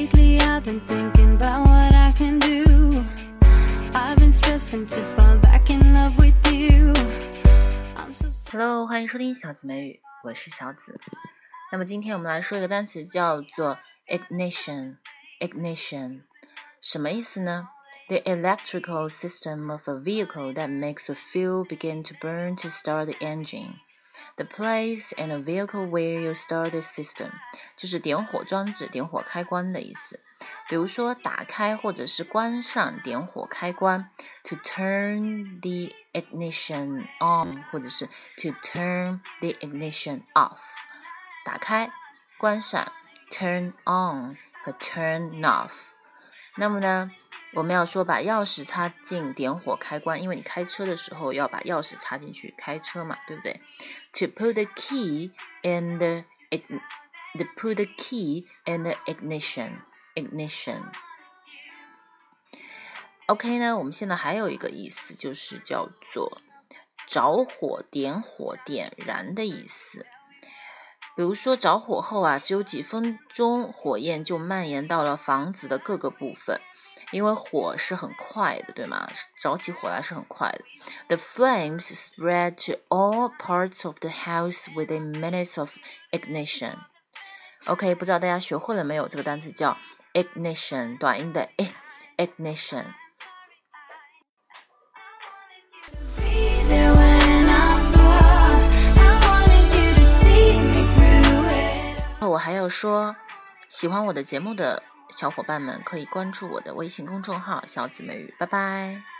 I've been thinking about what I can do. I've been stressing to fall back in love with you. I'm so Hello，欢迎收听小紫美语，我是小紫。那么今天我们来说一个单词，叫做 ignition。ignition 什么意思呢？The electrical system of a vehicle that makes a fuel begin to burn to start the engine. The place in a vehicle where you start the system 就是点火装置、点火开关的意思。比如说，打开或者是关上点火开关，to turn the ignition on，或者是 to turn the ignition off。打开、关上，turn on 和 turn off。那么呢， 我们要说把钥匙插进点火开关，因为你开车的时候要把钥匙插进去开车嘛，对不对？To put the key in the the put the key in the ignition ignition。OK 呢，我们现在还有一个意思，就是叫做着火、点火、点燃的意思。比如说着火后啊，只有几分钟，火焰就蔓延到了房子的各个部分，因为火是很快的，对吗？着起火来是很快的。The flames spread to all parts of the house within minutes of ignition. OK，不知道大家学会了没有？这个单词叫 ignition，短音的 ignition 我还要说，喜欢我的节目的小伙伴们可以关注我的微信公众号“小紫美语”，拜拜。